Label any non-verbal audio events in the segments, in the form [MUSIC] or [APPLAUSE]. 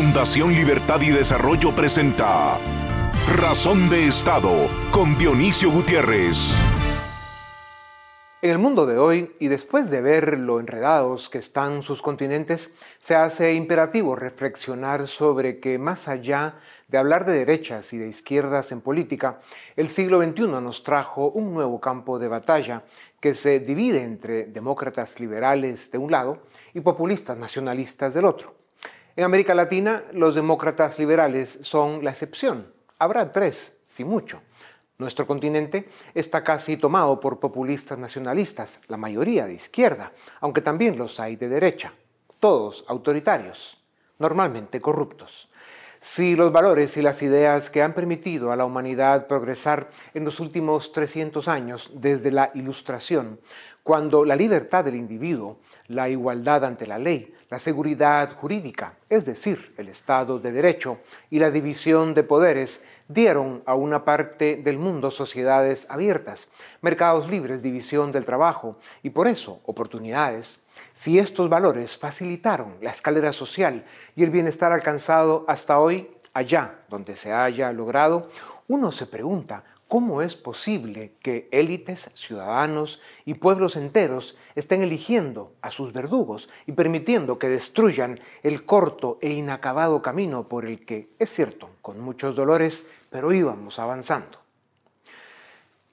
Fundación Libertad y Desarrollo presenta Razón de Estado con Dionisio Gutiérrez. En el mundo de hoy, y después de ver lo enredados que están sus continentes, se hace imperativo reflexionar sobre que más allá de hablar de derechas y de izquierdas en política, el siglo XXI nos trajo un nuevo campo de batalla que se divide entre demócratas liberales de un lado y populistas nacionalistas del otro. En América Latina, los demócratas liberales son la excepción. Habrá tres, si mucho. Nuestro continente está casi tomado por populistas nacionalistas, la mayoría de izquierda, aunque también los hay de derecha, todos autoritarios, normalmente corruptos. Si los valores y las ideas que han permitido a la humanidad progresar en los últimos 300 años desde la Ilustración, cuando la libertad del individuo, la igualdad ante la ley, la seguridad jurídica, es decir, el Estado de Derecho y la división de poderes, dieron a una parte del mundo sociedades abiertas, mercados libres, división del trabajo y por eso oportunidades, si estos valores facilitaron la escalera social y el bienestar alcanzado hasta hoy, allá donde se haya logrado, uno se pregunta ¿Cómo es posible que élites, ciudadanos y pueblos enteros estén eligiendo a sus verdugos y permitiendo que destruyan el corto e inacabado camino por el que, es cierto, con muchos dolores, pero íbamos avanzando?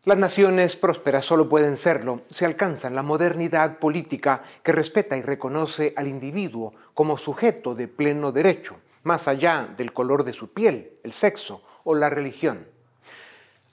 Las naciones prósperas solo pueden serlo si alcanzan la modernidad política que respeta y reconoce al individuo como sujeto de pleno derecho, más allá del color de su piel, el sexo o la religión.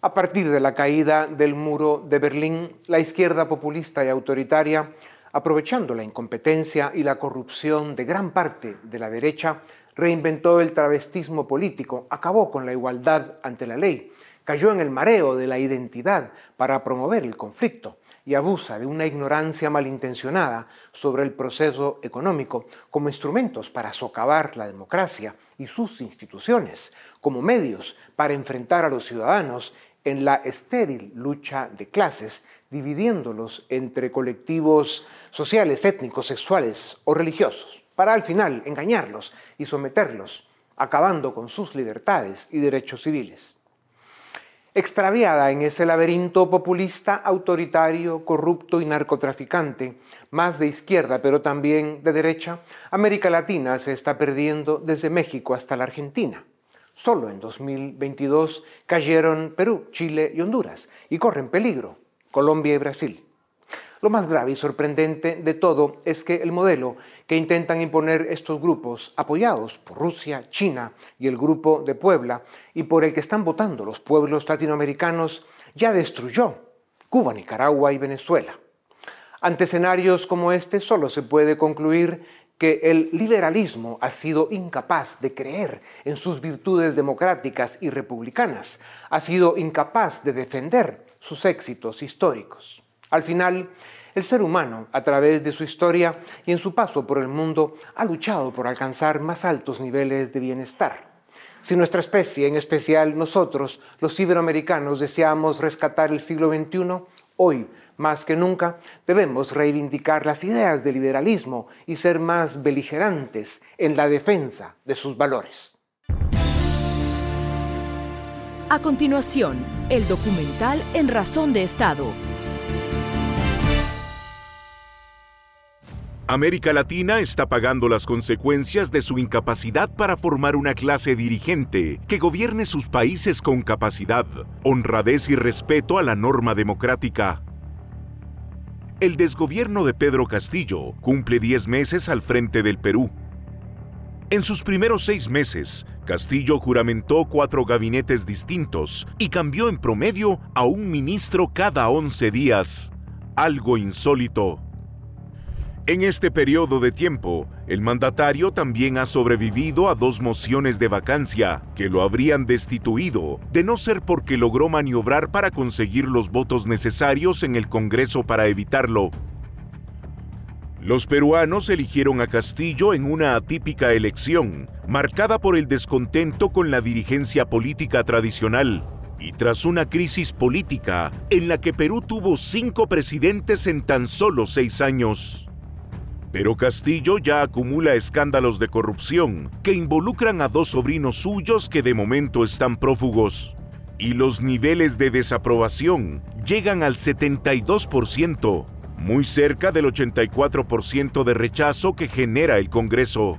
A partir de la caída del muro de Berlín, la izquierda populista y autoritaria, aprovechando la incompetencia y la corrupción de gran parte de la derecha, reinventó el travestismo político, acabó con la igualdad ante la ley, cayó en el mareo de la identidad para promover el conflicto y abusa de una ignorancia malintencionada sobre el proceso económico como instrumentos para socavar la democracia y sus instituciones, como medios para enfrentar a los ciudadanos en la estéril lucha de clases, dividiéndolos entre colectivos sociales, étnicos, sexuales o religiosos, para al final engañarlos y someterlos, acabando con sus libertades y derechos civiles. Extraviada en ese laberinto populista, autoritario, corrupto y narcotraficante, más de izquierda pero también de derecha, América Latina se está perdiendo desde México hasta la Argentina. Solo en 2022 cayeron Perú, Chile y Honduras y corren peligro Colombia y Brasil. Lo más grave y sorprendente de todo es que el modelo que intentan imponer estos grupos, apoyados por Rusia, China y el Grupo de Puebla, y por el que están votando los pueblos latinoamericanos, ya destruyó Cuba, Nicaragua y Venezuela. Ante escenarios como este solo se puede concluir que el liberalismo ha sido incapaz de creer en sus virtudes democráticas y republicanas, ha sido incapaz de defender sus éxitos históricos. Al final, el ser humano, a través de su historia y en su paso por el mundo, ha luchado por alcanzar más altos niveles de bienestar. Si nuestra especie, en especial nosotros, los iberoamericanos, deseamos rescatar el siglo XXI, hoy más que nunca debemos reivindicar las ideas del liberalismo y ser más beligerantes en la defensa de sus valores. A continuación, el documental En Razón de Estado. América Latina está pagando las consecuencias de su incapacidad para formar una clase dirigente que gobierne sus países con capacidad, honradez y respeto a la norma democrática. El desgobierno de Pedro Castillo cumple 10 meses al frente del Perú. En sus primeros seis meses, Castillo juramentó cuatro gabinetes distintos y cambió en promedio a un ministro cada 11 días, algo insólito. En este periodo de tiempo, el mandatario también ha sobrevivido a dos mociones de vacancia que lo habrían destituido, de no ser porque logró maniobrar para conseguir los votos necesarios en el Congreso para evitarlo. Los peruanos eligieron a Castillo en una atípica elección, marcada por el descontento con la dirigencia política tradicional, y tras una crisis política en la que Perú tuvo cinco presidentes en tan solo seis años. Pero Castillo ya acumula escándalos de corrupción que involucran a dos sobrinos suyos que de momento están prófugos. Y los niveles de desaprobación llegan al 72%, muy cerca del 84% de rechazo que genera el Congreso.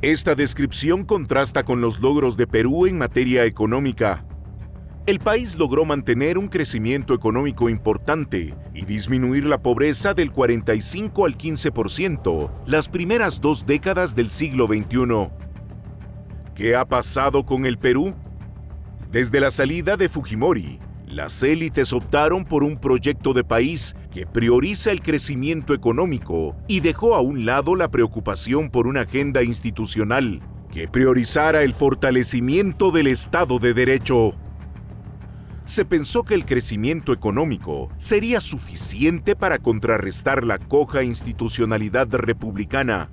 Esta descripción contrasta con los logros de Perú en materia económica. El país logró mantener un crecimiento económico importante y disminuir la pobreza del 45 al 15% las primeras dos décadas del siglo XXI. ¿Qué ha pasado con el Perú? Desde la salida de Fujimori, las élites optaron por un proyecto de país que prioriza el crecimiento económico y dejó a un lado la preocupación por una agenda institucional que priorizara el fortalecimiento del Estado de Derecho. Se pensó que el crecimiento económico sería suficiente para contrarrestar la coja institucionalidad republicana.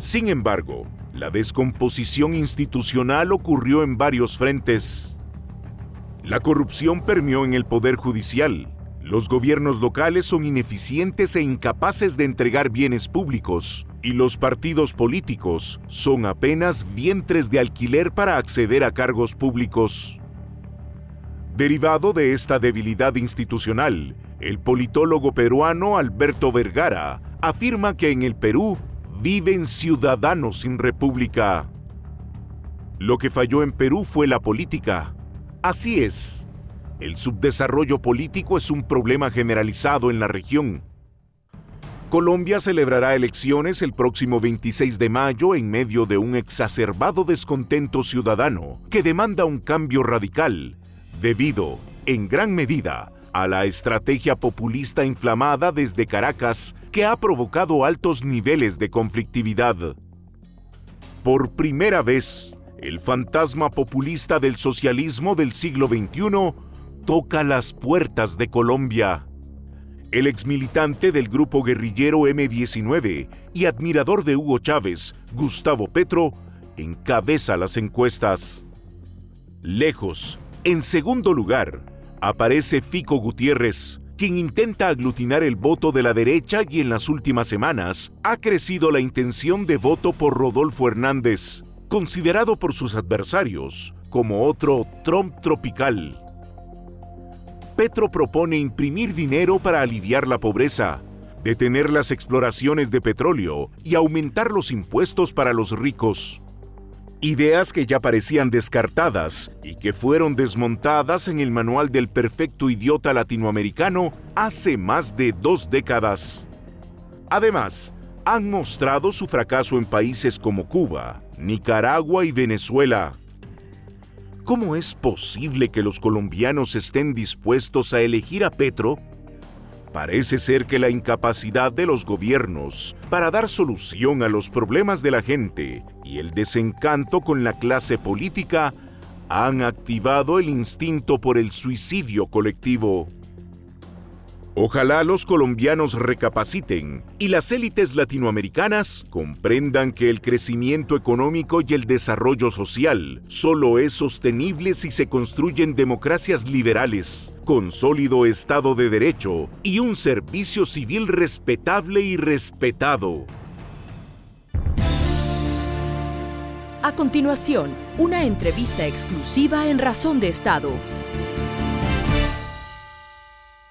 Sin embargo, la descomposición institucional ocurrió en varios frentes. La corrupción permeó en el Poder Judicial. Los gobiernos locales son ineficientes e incapaces de entregar bienes públicos, y los partidos políticos son apenas vientres de alquiler para acceder a cargos públicos. Derivado de esta debilidad institucional, el politólogo peruano Alberto Vergara afirma que en el Perú viven ciudadanos sin república. Lo que falló en Perú fue la política, Así es. El subdesarrollo político es un problema generalizado en la región. Colombia celebrará elecciones el próximo 26 de mayo en medio de un exacerbado descontento ciudadano que demanda un cambio radical, debido, en gran medida, a la estrategia populista inflamada desde Caracas que ha provocado altos niveles de conflictividad. Por primera vez, el fantasma populista del socialismo del siglo XXI toca las puertas de Colombia. El exmilitante del grupo guerrillero M-19 y admirador de Hugo Chávez, Gustavo Petro, encabeza las encuestas. Lejos, en segundo lugar, aparece Fico Gutiérrez, quien intenta aglutinar el voto de la derecha y en las últimas semanas ha crecido la intención de voto por Rodolfo Hernández, considerado por sus adversarios como otro Trump tropical. Petro propone imprimir dinero para aliviar la pobreza, detener las exploraciones de petróleo y aumentar los impuestos para los ricos. Ideas que ya parecían descartadas y que fueron desmontadas en el manual del perfecto idiota latinoamericano hace más de dos décadas. Además, han mostrado su fracaso en países como Cuba, Nicaragua y Venezuela. ¿Cómo es posible que los colombianos estén dispuestos a elegir a Petro? Parece ser que la incapacidad de los gobiernos para dar solución a los problemas de la gente y el desencanto con la clase política han activado el instinto por el suicidio colectivo. Ojalá los colombianos recapaciten y las élites latinoamericanas comprendan que el crecimiento económico y el desarrollo social solo es sostenible si se construyen democracias liberales, con sólido Estado de Derecho y un servicio civil respetable y respetado. A continuación, una entrevista exclusiva en Razón de Estado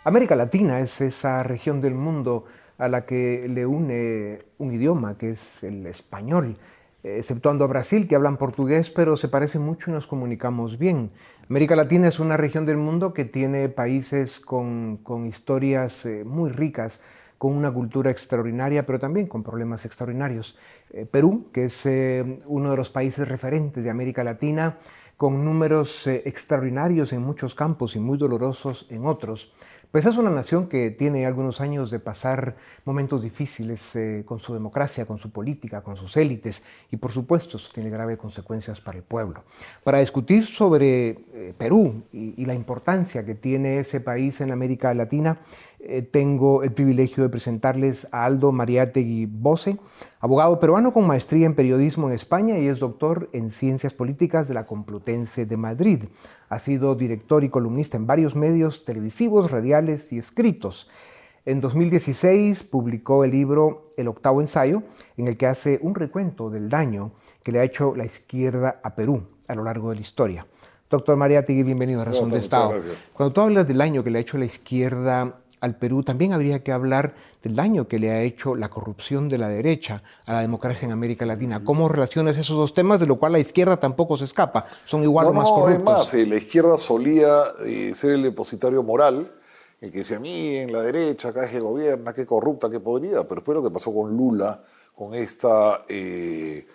América Latina es esa región del mundo a la que le une un idioma que es el español, exceptuando a Brasil que hablan portugués, pero se parecen mucho y nos comunicamos bien. América Latina es una región del mundo que tiene países con, historias eh, muy ricas, con una cultura extraordinaria, pero también con problemas extraordinarios. Eh, Perú, que es eh, uno de los países referentes de América Latina, con números extraordinarios en muchos campos y muy dolorosos en otros. Pues es una nación que tiene algunos años de pasar momentos difíciles eh, con su democracia, con su política, con sus élites y por supuesto tiene graves consecuencias para el pueblo. Para discutir sobre eh, Perú y, la importancia que tiene ese país en América Latina, eh, tengo el privilegio de presentarles a Aldo Mariátegui Bose, abogado peruano con maestría en periodismo en España y es doctor en ciencias políticas de la Complutense de Madrid. Ha sido director y columnista en varios medios televisivos, radiales y escritos. En 2016 publicó el libro El octavo ensayo, en el que hace un recuento del daño que le ha hecho la izquierda a Perú a lo largo de la historia. Doctor María Tigui, bienvenido a Razón de Estado. Cuando tú hablas del daño que le ha hecho la izquierda al Perú, también habría que hablar del daño que le ha hecho la corrupción de la derecha a la democracia en América Latina. ¿Cómo relacionas esos dos temas, de lo cual la izquierda tampoco se escapa? Son igual o más no, corruptos. más, eh, la izquierda solía eh, ser el depositario moral, el que decía, en la derecha, acá es que gobierna, qué corrupta, qué podría, pero después lo que pasó con Lula, con esta... Eh,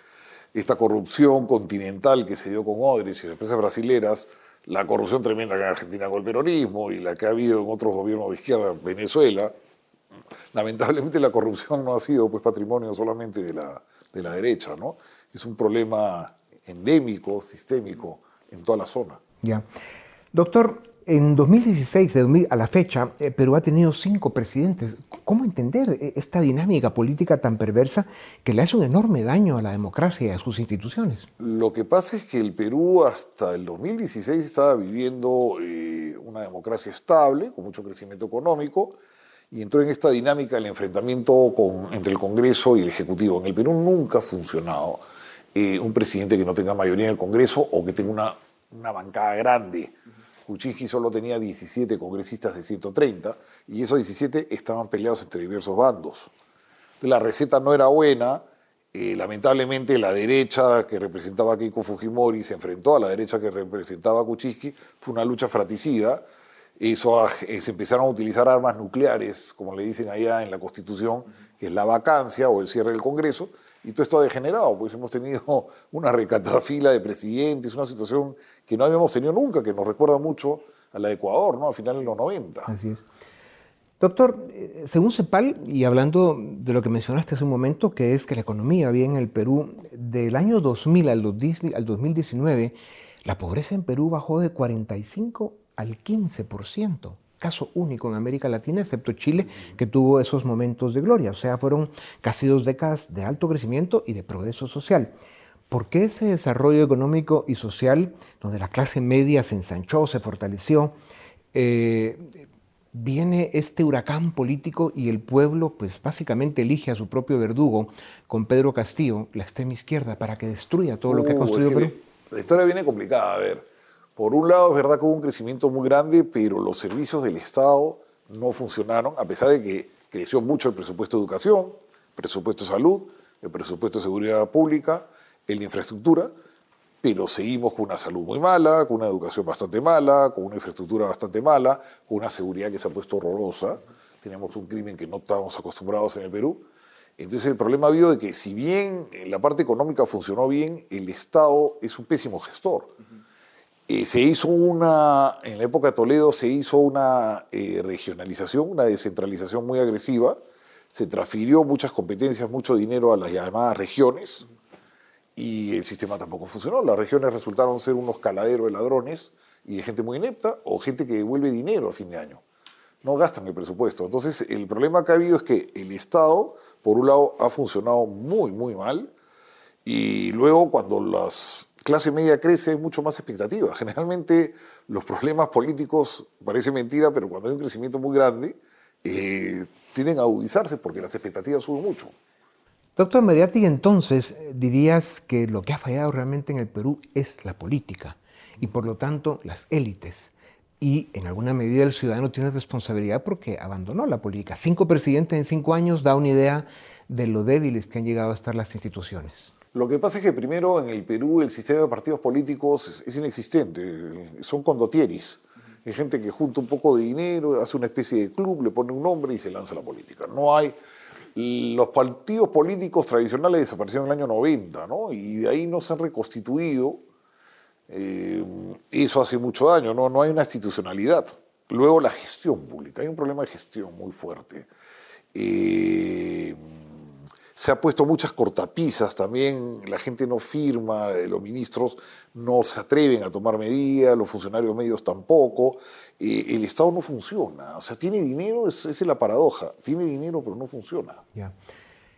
esta corrupción continental que se dio con Odris y las empresas brasileras, la corrupción tremenda que en Argentina con el peronismo y la que ha habido en otros gobiernos de izquierda en Venezuela, lamentablemente la corrupción no ha sido pues, patrimonio solamente de la, de la derecha, ¿no? Es un problema endémico, sistémico en toda la zona. Ya. Doctor, en 2016, de a la fecha, eh, Perú ha tenido cinco presidentes. ¿Cómo entender eh, esta dinámica política tan perversa que le hace un enorme daño a la democracia y a sus instituciones? Lo que pasa es que el Perú hasta el 2016 estaba viviendo eh, una democracia estable, con mucho crecimiento económico, y entró en esta dinámica el enfrentamiento entre el Congreso y el Ejecutivo. En el Perú nunca ha funcionado un presidente que no tenga mayoría en el Congreso o que tenga una bancada grande. Kuczynski solo tenía 17 congresistas de 130 y esos 17 estaban peleados entre diversos bandos. la receta no era buena. Eh, lamentablemente la derecha que representaba a Keiko Fujimori se enfrentó a la derecha que representaba a. Fue una lucha fratricida. Eso, eh, se empezaron a utilizar armas nucleares, como le dicen allá en la Constitución, que es la vacancia o el cierre del Congreso. Y todo esto ha degenerado, pues hemos tenido [LAUGHS] una recatada fila de presidentes, una situación que no habíamos tenido nunca, que nos recuerda mucho a la de Ecuador, ¿no? A finales de los 90. Así es. Doctor, eh, según CEPAL, y hablando de lo que mencionaste hace un momento, que es que la economía había en el Perú, del año 2000 al 2019, la pobreza en Perú bajó de 45 al 15% caso único en América Latina, excepto Chile, que tuvo esos momentos de gloria. O sea, fueron casi dos décadas de alto crecimiento y de progreso social. ¿Por qué ese desarrollo económico y social, donde la clase media se ensanchó, se fortaleció, eh, viene este huracán político y el pueblo, pues básicamente elige a su propio verdugo con Pedro Castillo, la extrema izquierda, para que destruya todo lo que ha uh, construido Perú? La historia viene complicada, a ver. Por un lado, es verdad que hubo un crecimiento muy grande, pero los servicios del Estado no funcionaron, a pesar de que creció mucho el presupuesto de educación, presupuesto de salud, el presupuesto de seguridad pública, el de infraestructura, pero seguimos con una salud muy mala, con una educación bastante mala, con una infraestructura bastante mala, con una seguridad que se ha puesto horrorosa. Tenemos un crimen que no estamos acostumbrados en el Perú. Entonces el problema ha habido de que si bien la parte económica funcionó bien, el Estado es un pésimo gestor. Eh, se hizo una, en la época de Toledo se hizo una eh, regionalización, una descentralización muy agresiva, se transfirió muchas competencias, mucho dinero a las llamadas regiones y el sistema tampoco funcionó. Las regiones resultaron ser unos caladeros de ladrones y de gente muy inepta o gente que devuelve dinero a fin de año. No gastan el presupuesto. Entonces, el problema que ha habido es que el Estado, por un lado, ha funcionado muy, muy mal y luego cuando las clase media crece, hay mucho más expectativa. [LAUGHS] Generalmente los problemas políticos, parece mentira, pero cuando hay un crecimiento muy grande, eh, tienden a agudizarse porque las expectativas suben mucho. Doctor Mariatti, entonces dirías que lo que ha fallado realmente en el Perú es la política y por lo tanto las élites. Y en alguna medida el ciudadano tiene responsabilidad porque abandonó la política. Cinco presidentes en cinco años da una idea de lo débiles que han llegado a estar las instituciones. Lo que pasa es que primero en el Perú el sistema de partidos políticos es inexistente, son condotieris. Hay gente que junta un poco de dinero, hace una especie de club, le pone un nombre y se lanza a la política. No hay... Los partidos políticos tradicionales desaparecieron en el año 90, ¿no? Y de ahí no se han reconstituido. Eh, eso hace mucho daño, ¿no? No hay una institucionalidad. Luego la gestión pública, hay un problema de gestión muy fuerte. Eh, se ha puesto muchas cortapisas también, la gente no firma, eh, los ministros no se atreven a tomar medidas, los funcionarios medios tampoco, eh, el Estado no funciona, o sea, tiene dinero, esa es la paradoja, tiene dinero pero no funciona.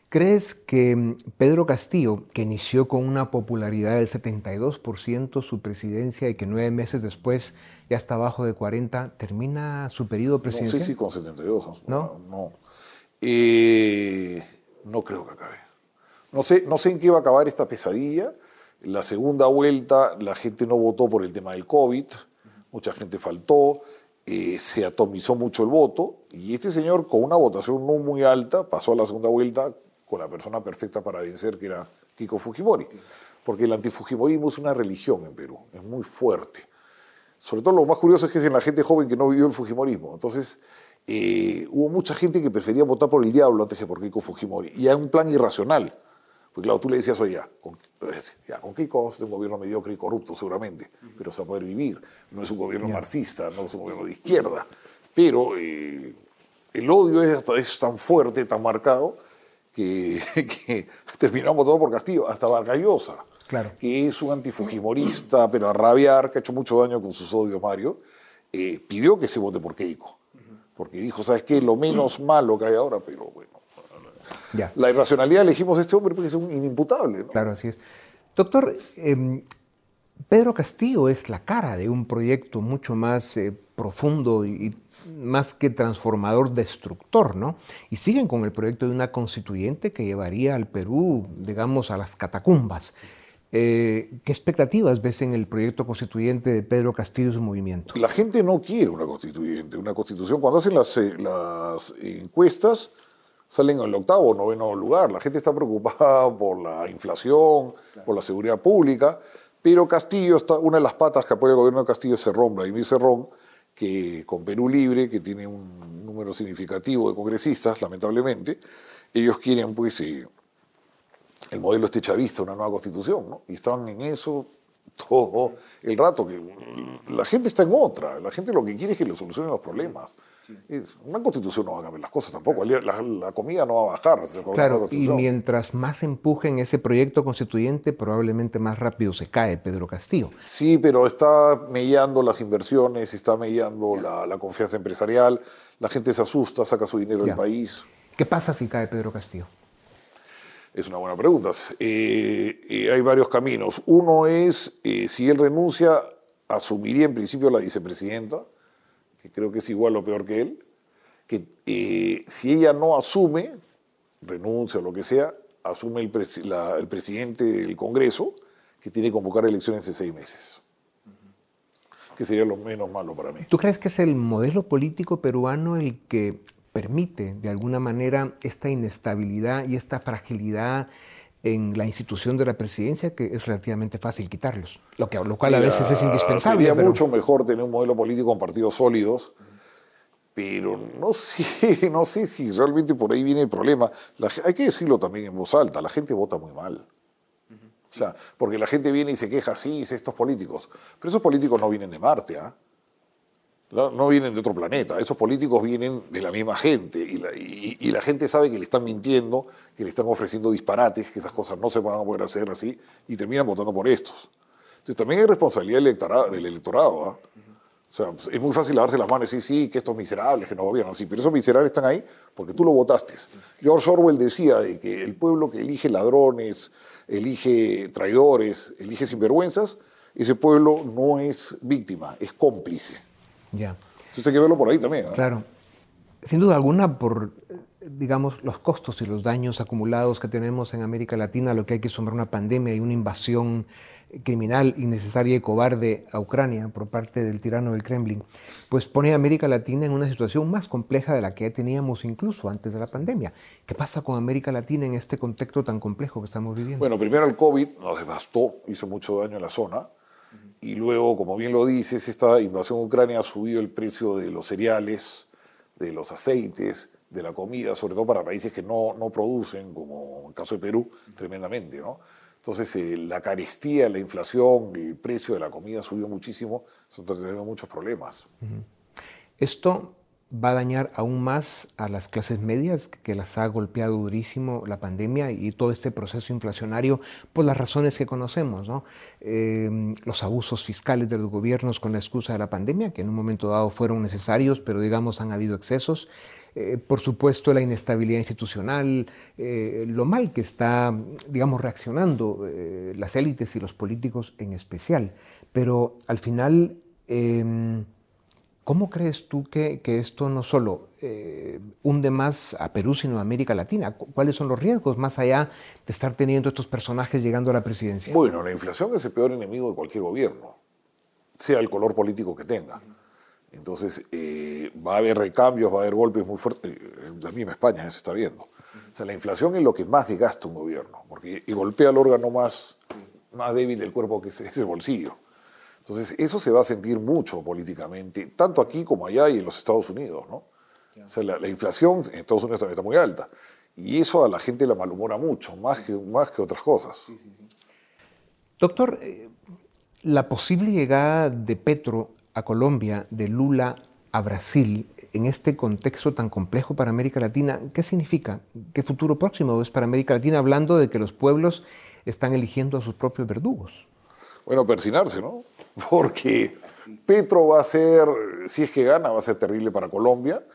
¿Crees que mm, Pedro Castillo, que inició con una popularidad del 72% su presidencia y que nueve meses después ya está abajo de 40, termina su periodo presidencial? No sé si con 72. ¿No? No, eh, no creo que acabe. No sé, no sé en qué va a acabar esta pesadilla. La segunda vuelta la gente no votó por el tema del COVID, mucha gente faltó, eh, se atomizó mucho el voto y este señor con una votación no muy alta pasó a la segunda vuelta con la persona perfecta para vencer, que era Kiko Fujimori. Porque el antifujimorismo es una religión en Perú, es muy fuerte. Sobre todo lo más curioso es que es en la gente joven que no vivió el Fujimorismo. Entonces, eh, hubo mucha gente que prefería votar por el diablo antes que por Kiko Fujimori. Y era un plan irracional. Pues claro, tú le decías, oye, ya, con, ya, con Kiko vamos a un gobierno mediocre y corrupto seguramente, pero se va a poder vivir. No es un gobierno marxista, no es un gobierno de izquierda. Pero eh, el odio es, es tan fuerte, tan marcado, que, [LAUGHS] que terminaron votando por Castillo, hasta Vargallosa, claro. que es un antifujimorista, pero a rabiar, que ha hecho mucho daño con sus odios, Mario, eh, pidió que se vote por Keiko. Porque dijo, ¿sabes qué? Lo menos malo que hay ahora, pero bueno. Ya. La irracionalidad elegimos a este hombre porque es un inimputable. ¿no? Claro, así es. Doctor, eh, Pedro Castillo es la cara de un proyecto mucho más eh, profundo y, y, más que transformador, destructor, ¿no? Y siguen con el proyecto de una constituyente que llevaría al Perú, digamos, a las catacumbas. Eh, ¿Qué expectativas ves en el proyecto constituyente de Pedro Castillo y su movimiento? La gente no quiere una constituyente, una constitución. Cuando hacen las, eh, las encuestas, salen en el octavo o noveno lugar. La gente está preocupada [LAUGHS] por la inflación, claro. por la seguridad pública. Pero Castillo, está, una de las patas que apoya el gobierno de Castillo es Cerrón, Vladimir Cerrón, que con Perú Libre, que tiene un número significativo de congresistas, lamentablemente, ellos quieren, pues, eh, el modelo este chavista, una nueva constitución, ¿no? Y estaban en eso todo el rato, que la gente está en otra, la gente lo que quiere es que le solucionen los problemas. Una constitución no va a cambiar las cosas tampoco, la, la comida no va a bajar. Claro, y mientras más empujen ese proyecto constituyente, probablemente más rápido se cae Pedro Castillo. Sí, pero está mellando las inversiones, está mellando la, la, confianza empresarial, la gente se asusta, saca su dinero del país. ¿Qué pasa si cae Pedro Castillo? Es una buena pregunta. Eh, eh, hay varios caminos. Uno es, eh, si él renuncia, asumiría en principio la vicepresidenta, que creo que es igual o peor que él, que si ella no asume, renuncia o lo que sea, asume el, el, presidente del Congreso, que tiene que convocar elecciones en seis meses. Que sería lo menos malo para mí. ¿Tú crees que es el modelo político peruano el que permite, de alguna manera, esta inestabilidad y esta fragilidad en la institución de la presidencia que es relativamente fácil quitarlos, lo, que, lo cual Mira, a veces es indispensable. Sería pero... mucho mejor tener un modelo político con partidos sólidos, pero no [LAUGHS] sé, no sé si realmente por ahí viene el problema. La, hay que decirlo también en voz alta, la gente vota muy mal. O sea, porque la gente viene y se queja, sí, dice estos políticos, pero esos políticos no vienen de Marte, ¿ah? ¿eh? No vienen de otro planeta, esos políticos vienen de la misma gente y la, gente sabe que le están mintiendo, que le están ofreciendo disparates, que esas cosas no se van a poder hacer así y terminan votando por estos. Entonces también hay responsabilidad del electorado. ¿eh? O sea, pues, es muy fácil lavarse las manos y decir, sí, que estos miserables que no gobiernan, sí, pero esos miserables están ahí porque tú lo votaste. George Orwell decía de que el pueblo que elige ladrones, elige traidores, elige sinvergüenzas, ese pueblo no es víctima, es cómplice. Ya. Entonces hay que verlo por ahí también. ¿no? Claro. Sin duda alguna, por, digamos, los costos y los daños acumulados que tenemos en América Latina, lo que hay que sumar una pandemia y una invasión criminal, innecesaria y cobarde a Ucrania por parte del tirano del Kremlin, pues pone a América Latina en una situación más compleja de la que teníamos incluso antes de la pandemia. ¿Qué pasa con América Latina en este contexto tan complejo que estamos viviendo? Bueno, primero el COVID nos devastó, hizo mucho daño en la zona. Y luego, como bien lo dices, esta invasión Ucrania ha subido el precio de los cereales, de los aceites, de la comida, sobre todo para países que no, no producen, como el caso de Perú, tremendamente. ¿no? Entonces, eh, la carestía, la inflación, el precio de la comida subió muchísimo, eso ha traído muchos problemas. Esto va a dañar aún más a las clases medias, que las ha golpeado durísimo la pandemia y todo este proceso inflacionario por las razones que conocemos, ¿no? Em, los abusos fiscales de los gobiernos con la excusa de la pandemia, que en un momento dado fueron necesarios, pero digamos han habido excesos. Eh, por supuesto, la inestabilidad institucional, eh, lo mal que está, digamos, reaccionando eh, las élites y los políticos en especial. Pero al final em, ¿Cómo crees tú que, esto no solo eh, hunde más a Perú, sino a América Latina? ¿Cuáles son los riesgos más allá de estar teniendo estos personajes llegando a la presidencia? Bueno, la inflación es el peor enemigo de cualquier gobierno, sea el color político que tenga. Entonces, eh, va a haber recambios, va a haber golpes muy fuertes. En la misma España se está viendo. O sea, la inflación es lo que más desgasta un gobierno, porque y golpea el órgano más, más débil del cuerpo que es el bolsillo. Entonces, eso se va a sentir mucho políticamente, tanto aquí como allá y en los Estados Unidos, ¿no? O sea, la, inflación en Estados Unidos también está muy alta. Y eso a la gente la malhumora mucho, más que, más que otras cosas. Doctor, eh, la posible llegada de Petro a Colombia, de Lula a Brasil, en este contexto tan complejo para América Latina, ¿qué significa? ¿Qué futuro próximo es para América Latina hablando de que los pueblos están eligiendo a sus propios verdugos? Bueno, persinarse, ¿no? [LAUGHS] porque Petro va a ser, si es que gana, va a ser terrible para Colombia,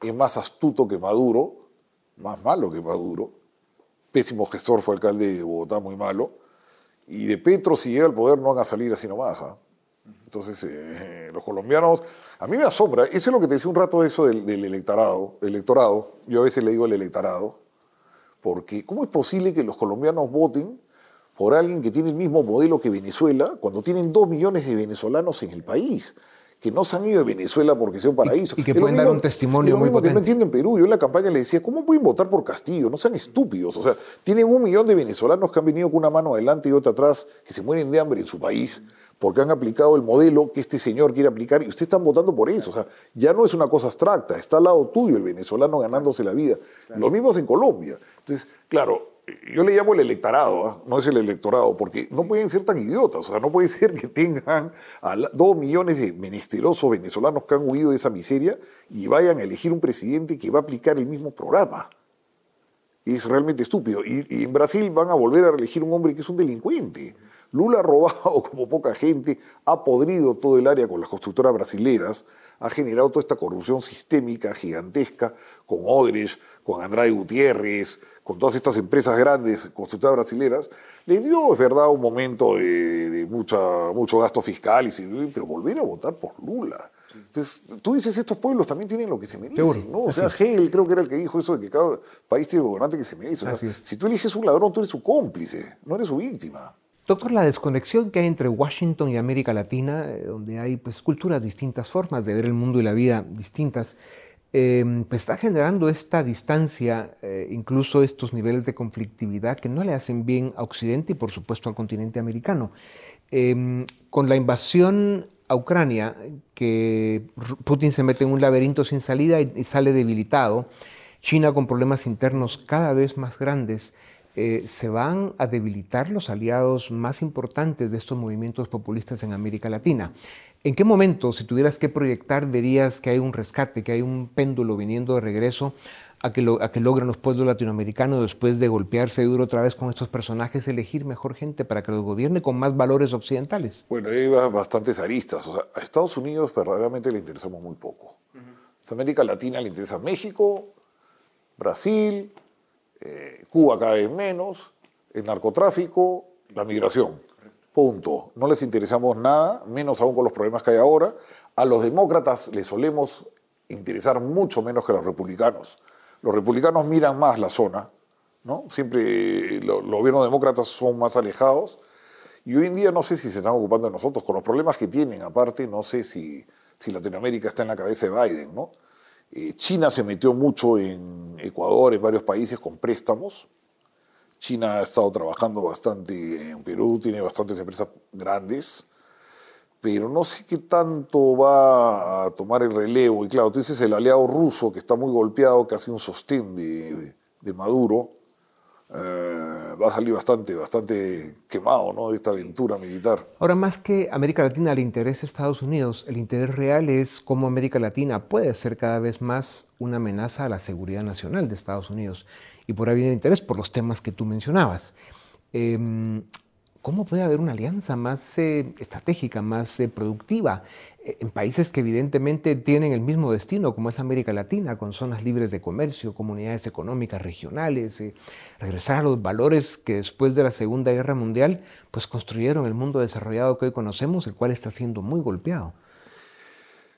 es más astuto que Maduro, más malo que Maduro, pésimo gestor fue alcalde de Bogotá, muy malo, y de Petro si llega al poder no van a salir así nomás. ¿ah? Entonces, eh, los colombianos, a mí me asombra, eso es lo que te decía un rato eso del, electorado, electorado, yo a veces le digo el electorado, porque ¿cómo es posible que los colombianos voten por alguien que tiene el mismo modelo que Venezuela, cuando tienen dos millones de venezolanos en el país, que no se han ido de Venezuela porque sea un paraíso. Y, que pueden dar un testimonio muy potente. Que no entiendo en Perú. Yo en la campaña le decía, ¿cómo pueden votar por Castillo? No sean estúpidos. O sea, tienen un millón de venezolanos que han venido con una mano adelante y otra atrás, que se mueren de hambre en su país porque han aplicado el modelo que este señor quiere aplicar y ustedes están votando por eso. O sea, ya no es una cosa abstracta, está al lado tuyo el venezolano ganándose la vida. Lo mismo en Colombia. Entonces, claro, yo le llamo el electorado, ¿ah? no es el electorado, porque no pueden ser tan idiotas, o sea, no puede [LAUGHS] ser que tengan a dos millones de menesterosos venezolanos que han huido de esa miseria y vayan a elegir un presidente que va a aplicar el mismo programa. Es realmente estúpido. Y, en Brasil van a volver a elegir un hombre que es un delincuente. Lula ha [LAUGHS] robado como poca gente, ha podrido todo el área con las constructoras brasileras, ha generado toda esta corrupción sistémica gigantesca con Odres, con Andrade Gutiérrez, con todas estas empresas grandes constructoras brasileras, le dio, es verdad, un momento de, mucha, mucho gasto fiscal, y pero volver a votar por Lula. Entonces, tú dices, estos pueblos también tienen lo que se merecen, ¿no? O sea, Hegel creo que era el que dijo eso de que cada país tiene el gobernante que se merece. si tú eliges un ladrón, tú eres su cómplice, no eres su víctima. Doctor, la desconexión que hay entre Washington y América Latina, eh, donde hay pues, culturas distintas, formas de ver el mundo y la vida distintas, Em, está generando esta distancia, eh, incluso estos niveles de conflictividad que no le hacen bien a Occidente y por supuesto al continente americano. Em, con la invasión a Ucrania, que Putin se mete en un laberinto sin salida y, sale debilitado, China con problemas internos cada vez más grandes, eh, se van a debilitar los aliados más importantes de estos movimientos populistas en América Latina. ¿En qué momento, si tuvieras que proyectar, verías que hay un rescate, que hay un péndulo viniendo de regreso a que, a que logren los pueblos latinoamericanos, después de golpearse duro otra vez con estos personajes, elegir mejor gente para que los gobierne con más valores occidentales? Bueno, hay bastantes aristas. O sea, a Estados Unidos verdaderamente le interesamos muy poco. A América Latina le interesa México, Brasil, eh, Cuba cada vez menos, el narcotráfico, la migración. Punto. No les interesamos nada, menos aún con los problemas que hay ahora. A los demócratas les solemos interesar mucho menos que a los republicanos. Los republicanos miran más la zona, ¿no? Siempre los gobiernos demócratas son más alejados. Y hoy en día no sé si se están ocupando de nosotros, con los problemas que tienen, aparte, no sé si, si Latinoamérica está en la cabeza de Biden, ¿no? Eh, China se metió mucho en Ecuador, en varios países, con préstamos, China ha estado trabajando bastante en Perú, tiene bastantes empresas grandes, pero no sé qué tanto va a tomar el relevo. Y claro, tú dices el aliado ruso que está muy golpeado, hace un sostén de, Maduro, eh, va a salir bastante, bastante quemado ¿no? de esta aventura militar. Ahora, más que América Latina le interesa a Estados Unidos, el interés real es cómo América Latina puede ser cada vez más una amenaza a la seguridad nacional de Estados Unidos. Y por ahí viene el interés por los temas que tú mencionabas. Em, ¿Cómo puede haber una alianza más eh, estratégica, más eh, productiva eh, en países que evidentemente tienen el mismo destino, como es América Latina, con zonas libres de comercio, comunidades económicas regionales, regresar a los valores que después de la Segunda Guerra Mundial pues construyeron el mundo desarrollado que hoy conocemos, el cual está siendo muy golpeado?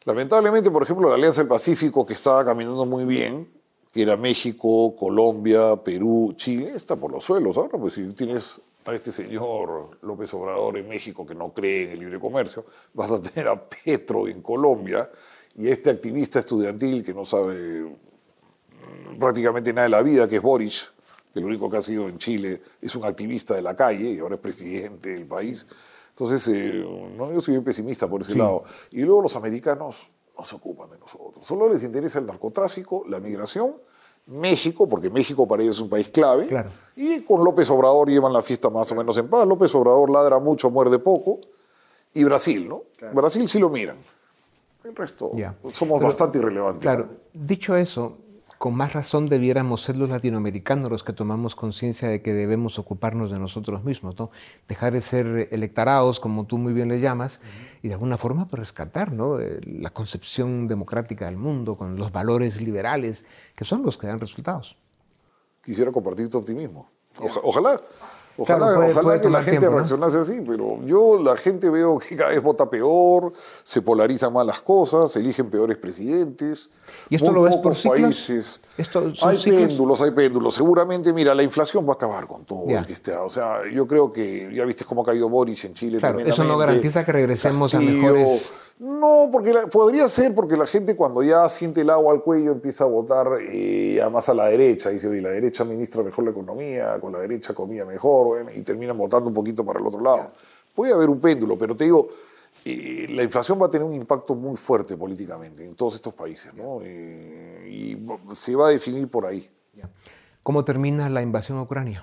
Lamentablemente, por ejemplo, la Alianza del Pacífico, que estaba caminando muy bien, que era México, Colombia, Perú, Chile, está por los suelos ahora, pues si tienes a este señor López Obrador en México que no cree en el libre comercio, [LAUGHS] vas a tener a Petro en Colombia y a este activista estudiantil que no sabe mm, prácticamente nada de la vida, que es Boris, que lo único que ha sido en Chile es un activista de la calle y ahora es presidente del país. Entonces, eh, no, yo soy bien pesimista por ese lado. Y luego los americanos no se ocupan de nosotros. Solo les interesa el narcotráfico, la migración México, porque México para ellos es un país clave, y con López Obrador llevan la fiesta más o menos en paz. López Obrador ladra mucho, muerde poco, y Brasil, ¿no? Brasil sí lo miran. El resto somos bastante irrelevantes. Claro, dicho eso, con más razón debiéramos ser los latinoamericanos los que tomamos conciencia de que debemos ocuparnos de nosotros mismos, ¿no? dejar de ser electarados, como tú muy bien le llamas, y de alguna forma pues, rescatar ¿no? Eh, la concepción democrática del mundo con los valores liberales, que son los que dan resultados. Quisiera compartir tu optimismo. ojalá. Ojalá, ojalá que la gente reaccionase así, pero yo la gente veo [LAUGHS] que cada vez vota peor, se polarizan más las cosas, se eligen peores presidentes. ¿Y esto lo ves por países. hay péndulos, hay péndulos. Seguramente, mira, la inflación va a acabar con todo el que esté. O sea, yo creo que ya viste cómo ha caído Boris en Chile. Claro, eso no garantiza que regresemos a mejores no, porque podría ser porque la gente cuando ya siente el agua al cuello empieza a votar eh, más a la derecha. Dice, oye, la derecha administra mejor la economía, con la derecha comía mejor, y terminan votando un poquito para el otro lado. Puede haber un péndulo, pero te digo, eh, la inflación va a tener un impacto muy fuerte políticamente en todos estos países, ¿no? Eh, y se va a definir por ahí. ¿Cómo termina la invasión a Ucrania?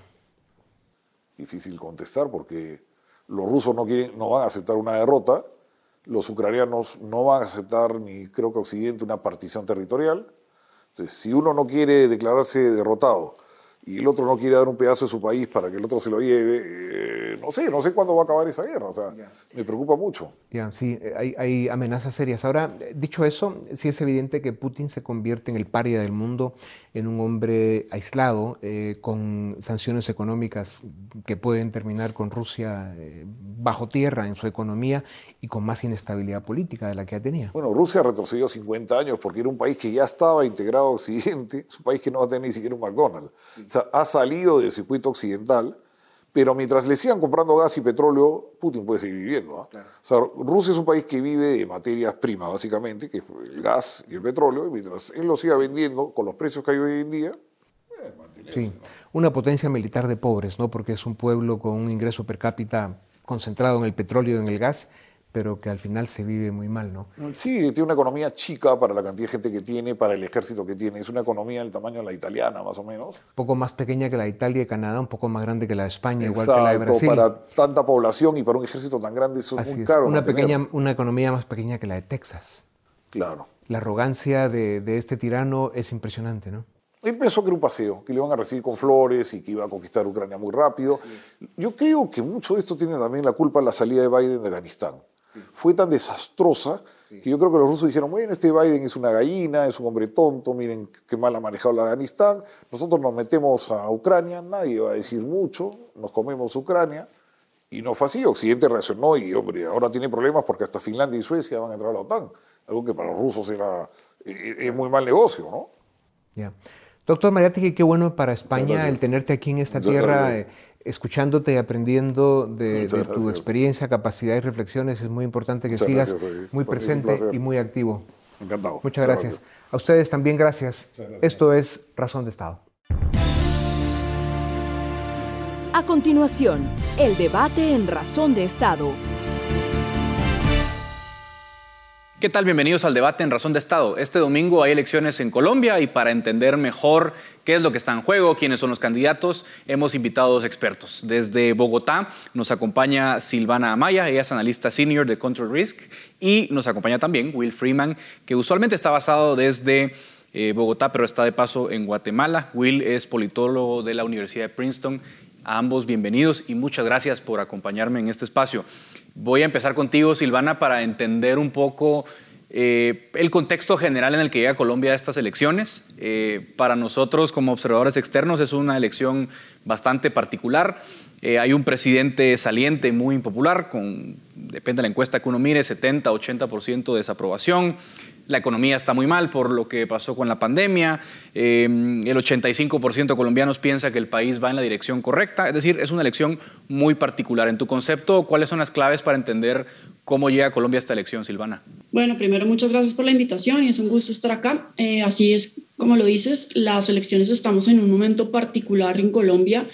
Difícil contestar porque los rusos no, quieren, no van a aceptar una derrota los ucranianos no van a aceptar, ni creo que Occidente, una partición territorial. Entonces, si uno no quiere declararse derrotado y el otro no quiere dar un pedazo de su país para que el otro se lo lleve, eh, no sé, no sé cuándo va a acabar esa guerra, o sea, me preocupa mucho. Ya, sí, hay, hay, amenazas serias. Ahora, dicho eso, sí es evidente que Putin se convierte en el paria del mundo, en un hombre aislado, eh, con sanciones económicas que pueden terminar con Rusia eh, bajo tierra en su economía y con más inestabilidad política de la que ya tenía. Bueno, Rusia retrocedió 50 años porque era un país que ya estaba integrado a Occidente, [LAUGHS] es un país que no va a tener ni siquiera un McDonald's. O sea, ha salido del circuito occidental, pero mientras le sigan comprando gas y petróleo, Putin puede seguir viviendo. ¿ah? O sea, Rusia es un país que vive de materias primas, básicamente, que es el gas y el petróleo, y mientras él lo siga vendiendo con los precios que hay hoy en día, eh, Sí, una potencia militar de pobres, ¿no? Porque es un pueblo con un ingreso per cápita concentrado en el petróleo y en el gas, pero que al final se vive muy mal, ¿no? Sí, tiene una economía chica para la cantidad de gente que tiene, para el ejército que tiene. Es una economía del tamaño de la italiana, más o menos. Un poco más pequeña que la de Italia y Canadá, un poco más grande que la de España, igual que la de Brasil. para tanta población y para un ejército tan grande eso es muy caro. Una, pequeña, una economía más pequeña que la de Texas. Claro. La arrogancia de, de este tirano es impresionante, ¿no? Él pensó que era un paseo, que le iban a recibir con flores y que iba a conquistar Ucrania muy rápido. Yo creo que mucho de esto tiene también la culpa en la salida de Biden de Afganistán. Fue tan desastrosa que yo creo que los rusos dijeron, bueno, este Biden es una gallina, es un hombre tonto, miren qué mal ha manejado la Afganistán, nosotros nos metemos a Ucrania, nadie va a decir mucho, nos comemos Ucrania. Y no fue así, Occidente reaccionó y, hombre, ahora tiene problemas porque hasta Finlandia y Suecia van a entrar a la OTAN, algo que para los rusos era, e, e, es muy mal negocio, ¿no? Ya. Doctor Mariátegui, qué bueno para España el tenerte aquí en esta tierra, escuchándote y aprendiendo de, tu experiencia, capacidad y reflexiones. Es muy importante que sigas muy presente y muy activo. Encantado. Muchas, gracias. A ustedes también gracias. Esto es Razón de Estado. A continuación, el debate en Razón de Estado. ¿Qué tal? Bienvenidos al debate en Razón de Estado. Este domingo hay elecciones en Colombia y para entender mejor qué es lo que está en juego, quiénes son los candidatos, hemos invitado a dos expertos. Desde Bogotá nos acompaña Silvana Amaya, ella es analista senior de Control Risk, y nos acompaña también Will Freeman, que usualmente está basado desde eh, Bogotá, pero está de paso en Guatemala. Will es politólogo de la Universidad de Princeton. A ambos bienvenidos y muchas gracias por acompañarme en este espacio. Voy a empezar contigo, Silvana, para entender un poco eh, el contexto general en el que llega Colombia a estas elecciones. Eh, para nosotros, como observadores externos, es una elección bastante particular. Eh, hay un presidente saliente muy impopular, con, depende de la encuesta que uno mire, 70-80% de desaprobación la economía está muy mal por lo que pasó con la pandemia, em, el 85% de colombianos piensa que el país va en la dirección correcta, es decir, es una elección muy particular. En tu concepto, ¿cuáles son las claves para entender cómo llega Colombia a esta elección, Silvana? Bueno, primero muchas gracias por la invitación y es un gusto estar acá. Eh, así es, como lo dices, las elecciones estamos en un momento particular en Colombia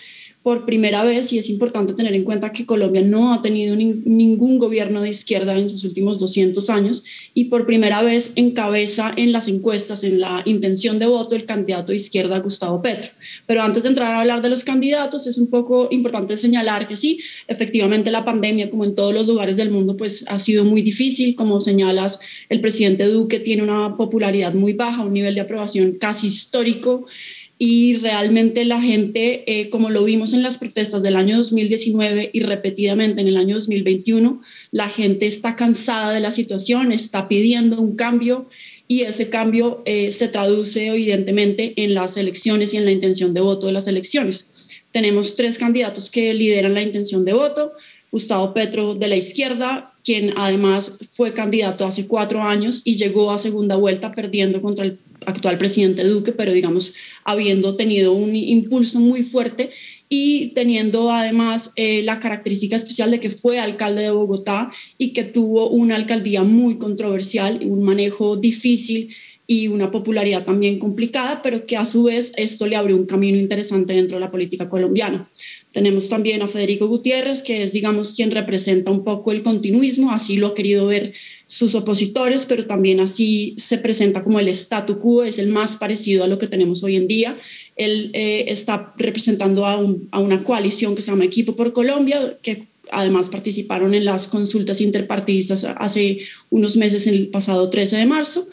por primera vez, y es importante tener en cuenta que Colombia no ha tenido ningún gobierno de izquierda en sus últimos 200 años, y por primera vez encabeza en las encuestas, en la intención de voto, el candidato de izquierda Gustavo Petro. Pero antes de entrar a hablar de los candidatos, es un poco importante señalar que sí, efectivamente la pandemia, como en todos los lugares del mundo, pues ha sido muy difícil. Como señalas, el presidente Duque tiene una popularidad muy baja, un nivel de aprobación casi histórico y realmente la gente, eh, como lo vimos en las protestas del año 2019 y repetidamente en el año 2021, la gente está cansada de la situación, está pidiendo un cambio y ese cambio eh, se traduce evidentemente en las elecciones y en la intención de voto de las elecciones. Tenemos tres candidatos que lideran la intención de voto. Gustavo Petro de la izquierda, quien además fue candidato hace cuatro años y llegó a segunda vuelta perdiendo contra el actual presidente Duque, pero digamos, habiendo tenido un impulso muy fuerte y teniendo además eh, la característica especial de que fue alcalde de Bogotá y que tuvo una alcaldía muy controversial, un manejo difícil y una popularidad también complicada, pero que a su vez esto le abrió un camino interesante dentro de la política colombiana. Tenemos también a Federico Gutiérrez, que es, digamos, quien representa un poco el continuismo, así lo ha querido ver sus opositores, pero también así se presenta como el statu quo, es el más parecido a lo que tenemos hoy en día. Él eh, está representando a, a una coalición que se llama Equipo por Colombia, que además participaron en las consultas interpartidistas hace unos meses, en el pasado 13 de marzo.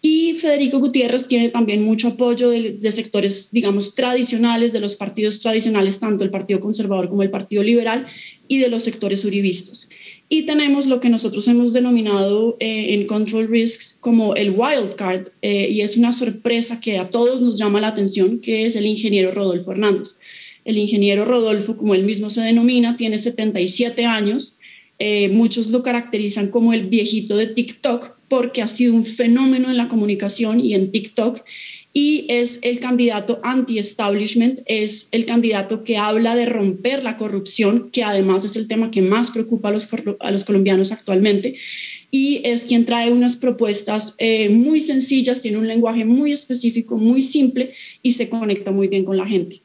Y Federico Gutiérrez tiene también mucho apoyo de, sectores, digamos, tradicionales, de los partidos tradicionales, tanto el Partido Conservador como el Partido Liberal, y de los sectores uribistas. Y tenemos lo que nosotros hemos denominado eh, en Control Risks como el wild card, eh, y es una sorpresa que a todos nos llama la atención, que es el ingeniero Rodolfo Hernández. El ingeniero Rodolfo, como él mismo se denomina, tiene 77 años. Eh, muchos lo caracterizan como el viejito de TikTok porque ha sido un fenómeno en la comunicación y en TikTok y es el candidato anti-establishment, es el candidato que habla de romper la corrupción, que además es el tema que más preocupa a los, colombianos actualmente, y es quien trae unas propuestas eh, muy sencillas, tiene un lenguaje muy específico, muy simple y se conecta muy bien con la gente.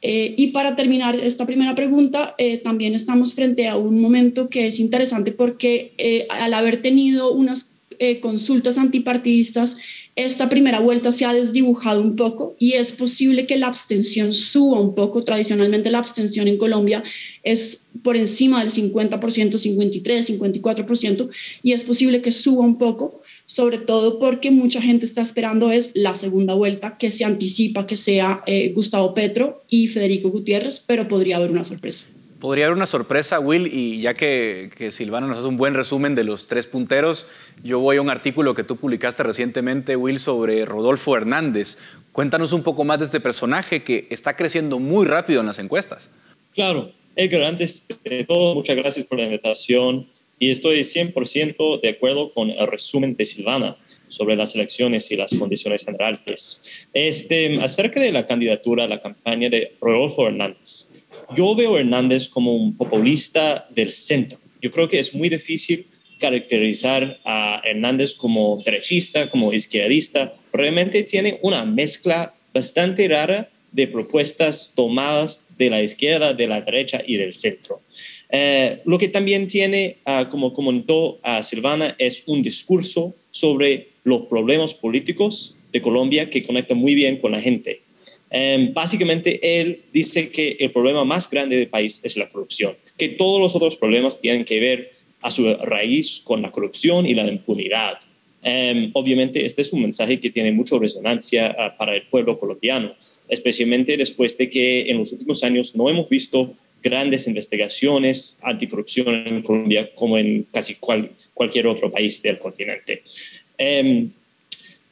Eh, y para terminar esta primera pregunta, eh, también estamos frente a un momento que es interesante porque eh, al haber tenido unas consultas antipartidistas, esta primera vuelta se ha desdibujado un poco y es posible que la abstención suba un poco. Tradicionalmente la abstención en Colombia es por encima del 50%, 53, 54% y es posible que suba un poco sobre todo porque mucha gente está esperando es la segunda vuelta, que se anticipa que sea eh, Gustavo Petro y Federico Gutiérrez, pero podría haber una sorpresa. Podría haber una sorpresa, Will, y ya que, que, Silvana nos hace un buen resumen de los tres punteros, yo voy a un artículo que tú publicaste recientemente, Will, sobre Rodolfo Hernández. Cuéntanos un poco más de este personaje que está creciendo muy rápido en las encuestas. Claro, Edgar, antes de todo, muchas gracias por la invitación y estoy 100% de acuerdo con el resumen de Silvana sobre las elecciones y las condiciones generales. Este, acerca de la candidatura, la campaña de Rodolfo Hernández, yo veo a Hernández como un populista del centro. Yo creo que es muy difícil caracterizar a Hernández como derechista, como izquierdista. Realmente tiene una mezcla bastante rara de propuestas tomadas de la izquierda, de la derecha y del centro. Eh, lo que también tiene, ah, como comentó a Silvana, es un discurso sobre los problemas políticos de Colombia que conecta muy bien con la gente. Em, básicamente, él dice que el problema más grande del país es la corrupción, que todos los otros problemas tienen que ver a su raíz con la corrupción y la impunidad. Em, obviamente, este es un mensaje que tiene mucha resonancia ah, para el pueblo colombiano, especialmente después de que en los últimos años no hemos visto grandes investigaciones anticorrupción en Colombia como en casi cualquier otro país del continente. Em,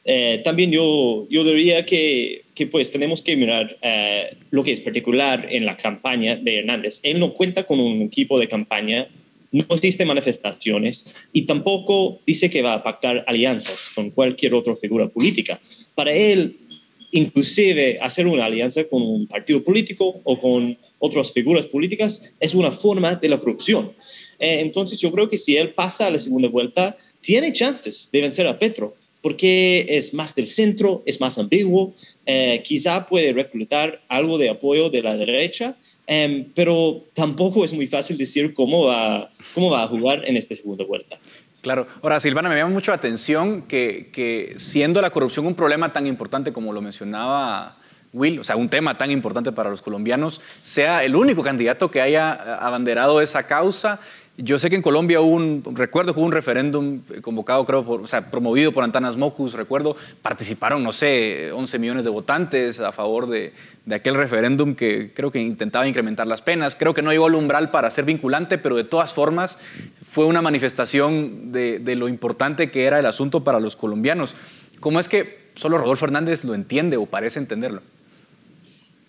eh, también yo, yo diría que, que pues tenemos que mirar eh, lo que es particular en la campaña de Hernández. Él no cuenta con un equipo de campaña, no existe manifestaciones y tampoco dice que va a pactar alianzas con cualquier otra figura política. Para él, inclusive hacer una alianza con un partido político o con otras figuras políticas es una forma de la corrupción. Eh, entonces yo creo que si él pasa a la segunda vuelta, tiene chances de vencer a Petro porque es más del centro, es más ambiguo, eh, quizá puede reclutar algo de apoyo de la derecha, em, pero tampoco es muy fácil decir cómo va, cómo va a jugar en esta segunda vuelta. Claro. Ahora, Silvana, me llama mucho la atención que, que siendo la corrupción un problema tan importante como lo mencionaba Will, o sea, un tema tan importante para los colombianos, sea el único candidato que haya abanderado esa causa yo sé que en Colombia hubo un, recuerdo que hubo un referéndum convocado, creo, por, o sea, promovido por Antanas Mocus, recuerdo, participaron, no sé, 11 millones de votantes a favor de, aquel referéndum que creo que intentaba incrementar las penas. Creo que no llegó al umbral para ser vinculante, pero de todas formas fue una manifestación de, de lo importante que era el asunto para los colombianos. ¿Cómo es que solo Rodolfo Hernández lo entiende o parece entenderlo?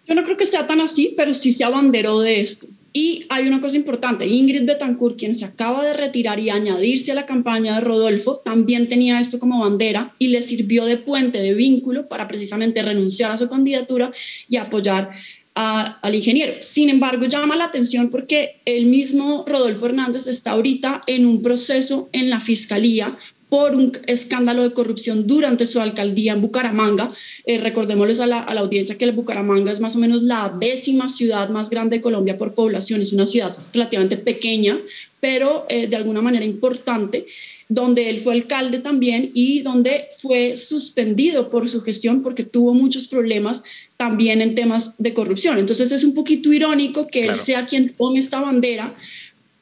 Yo no creo que sea tan así, pero sí se abanderó de esto. Y hay una cosa importante, Ingrid Betancourt, quien se acaba de retirar y añadirse a la campaña de Rodolfo, también tenía esto como bandera y le sirvió de puente, de vínculo para precisamente renunciar a su candidatura y apoyar al ingeniero. Sin embargo, llama la atención porque el mismo Rodolfo Hernández está ahorita en un proceso en la fiscalía por un escándalo de corrupción durante su alcaldía en Bucaramanga. Eh, recordémosles a la, audiencia que Bucaramanga es más o menos la décima ciudad más grande de Colombia por población, es una ciudad relativamente pequeña, pero eh, de alguna manera importante donde él fue alcalde también y donde fue suspendido por su gestión porque tuvo muchos problemas también en temas de corrupción. Entonces es un poquito irónico que él sea quien tome esta bandera,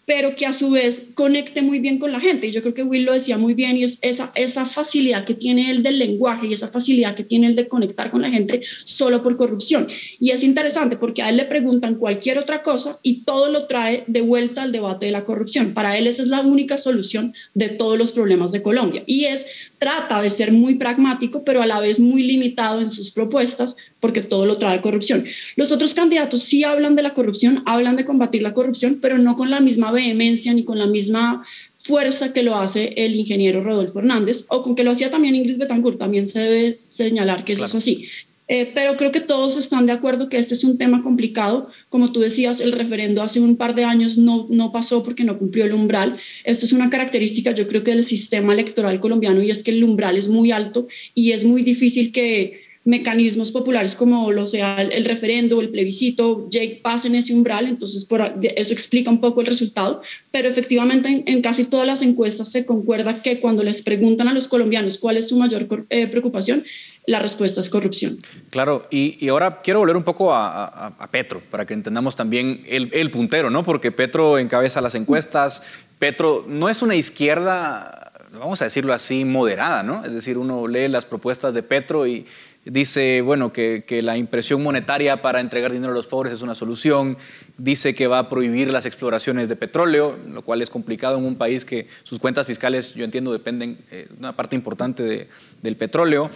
pero que a su vez conecte muy bien con la gente. Y yo creo que Will lo decía muy bien, y es esa, esa facilidad que tiene él del lenguaje y esa facilidad que tiene él de conectar con la gente solo por corrupción. Y es interesante porque a él le preguntan cualquier otra cosa y todo lo trae de vuelta al debate de la corrupción. Para él esa es la única solución de todos los problemas de Colombia. Y es, trata de ser muy pragmático, pero a la vez muy limitado en sus propuestas porque todo lo trae corrupción. Los otros candidatos sí hablan de la corrupción, hablan de combatir la corrupción, pero no con la misma vehemencia ni con la misma fuerza que lo hace el ingeniero Rodolfo Hernández o con que lo hacía también Ingrid Betancourt, también se debe señalar que eso es así. Eh, pero creo que todos están de acuerdo que este es un tema complicado. Como tú decías, el referendo hace un par de años no, no pasó porque no cumplió el umbral. Esto es una característica, yo creo que del sistema electoral colombiano y es que el umbral es muy alto y es muy difícil que mecanismos populares como lo sea el, referendo, el plebiscito, Jake pasen ese umbral, entonces eso explica un poco el resultado, pero efectivamente en, casi todas las encuestas se concuerda que cuando les preguntan a los colombianos cuál es su mayor eh, preocupación, la respuesta es corrupción. Claro, y, ahora quiero volver un poco a, Petro, para que entendamos también el, el, puntero, ¿no? Porque Petro encabeza las encuestas, Petro no es una izquierda, vamos a decirlo así, moderada, ¿no? Es decir, uno lee las propuestas de Petro y Dice, bueno, que, la impresión monetaria para entregar dinero a los pobres es una solución. Dice que va a prohibir las exploraciones de petróleo, lo cual es complicado en un país que sus cuentas fiscales, yo entiendo, dependen de eh, una parte importante del petróleo.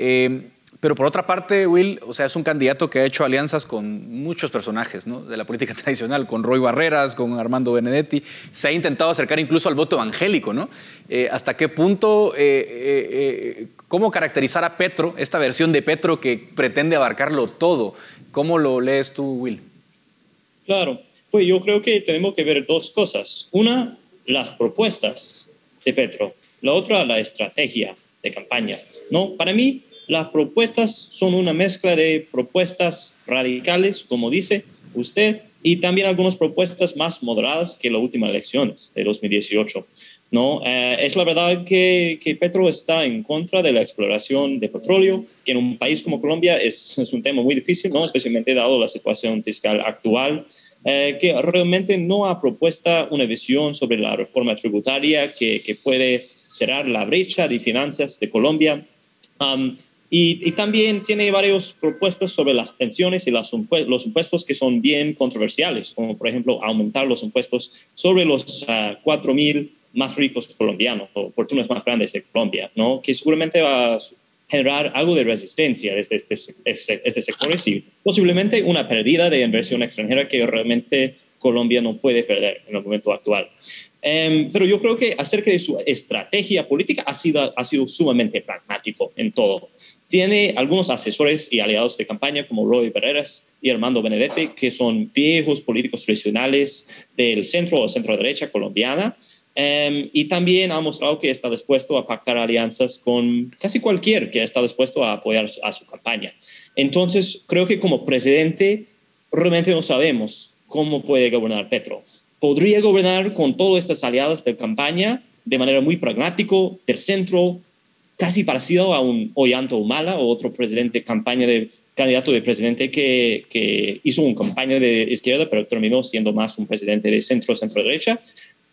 Eh, pero por otra parte, Will, o sea, es un candidato que ha hecho alianzas con muchos personajes de la política [LAUGHS] tradicional, con Roy Barreras, con Armando Benedetti. Se ha intentado acercar incluso al voto evangélico, ¿no? Eh, ¿Hasta qué punto, eh, eh, cómo caracterizar a Petro, esta versión de Petro que pretende abarcarlo todo? ¿Cómo lo lees tú, Will? Claro, pues yo creo que tenemos que ver dos cosas. Una, las propuestas de Petro. La otra, la estrategia de campaña. ¿no? Para mí, las propuestas son una mezcla de propuestas radicales, como dice usted, y también algunas propuestas más moderadas que las últimas elecciones de 2018. ¿no? Eh, es la verdad que, que, Petro está en contra de la exploración de petróleo, que en un país como Colombia es, es un tema muy difícil, ¿no? especialmente dado la situación fiscal actual. Eh, que realmente no ha propuesto una visión sobre la reforma tributaria que, que puede cerrar la brecha de finanzas de Colombia. Um, y, también tiene varias propuestas sobre las pensiones y los impuestos que son bien controversiales, como por ejemplo aumentar los impuestos sobre los uh, 4 mil más ricos colombianos o fortunas más grandes de Colombia, ¿no? que seguramente va a generar algo de resistencia desde este, este, este sector y posiblemente una pérdida de inversión extranjera que realmente Colombia no puede perder en el momento actual. Em, pero yo creo que acerca de su estrategia política ha sido, ha sido sumamente pragmático en todo. Tiene algunos asesores y aliados de campaña como Roy Barreras y Armando Benedetti, que son viejos políticos tradicionales del centro o centro derecha colombiana, Em, y también ha mostrado que está dispuesto a pactar alianzas con casi cualquier que está dispuesto a apoyar a su campaña. Entonces, creo que como presidente realmente no sabemos cómo puede gobernar Petro. Podría gobernar con todas estas aliadas de campaña de manera muy pragmático, del centro, casi parecido a un Ollanta Humala o otro presidente campaña de candidato de presidente que, que hizo una campaña de izquierda, pero terminó siendo más un presidente de centro, centro derecha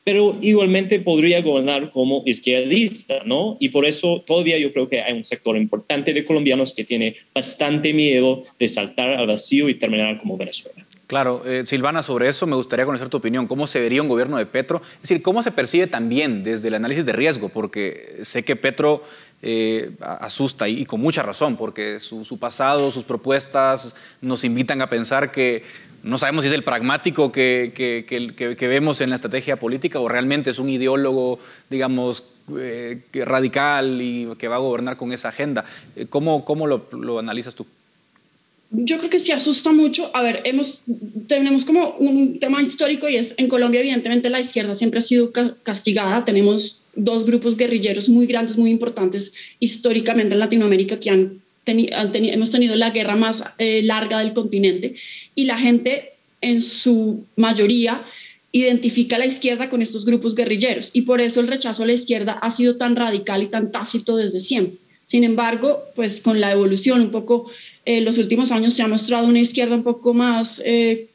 pero igualmente podría gobernar como izquierdista, ¿no? Y por eso todavía yo creo que hay un sector importante de colombianos que tiene bastante miedo de saltar al vacío y terminar como Venezuela. Claro, eh, Silvana, sobre eso me gustaría conocer tu opinión. ¿Cómo se vería un gobierno de Petro? Es decir, ¿cómo se percibe también desde el análisis de riesgo? Porque sé que Petro eh, asusta y, con mucha razón, porque su, su pasado, sus propuestas nos invitan a pensar que no sabemos si es el pragmático que, que, vemos en la estrategia política o realmente es un ideólogo, digamos, eh, radical y que va a gobernar con esa agenda. Eh, ¿Cómo, cómo lo, lo, analizas tú? Yo creo que sí asusta mucho. A ver, hemos, tenemos como un tema histórico y es en Colombia, evidentemente, la izquierda siempre ha sido castigada. Tenemos dos grupos guerrilleros muy grandes, muy importantes históricamente en Latinoamérica que han hemos tenido la guerra más eh, larga del continente y la gente en su mayoría identifica a la izquierda con estos grupos guerrilleros y por eso el rechazo a la izquierda ha sido tan radical y tan tácito desde siempre. Sin embargo, pues con la evolución un poco, en eh, los últimos años se ha mostrado una izquierda un poco más eh,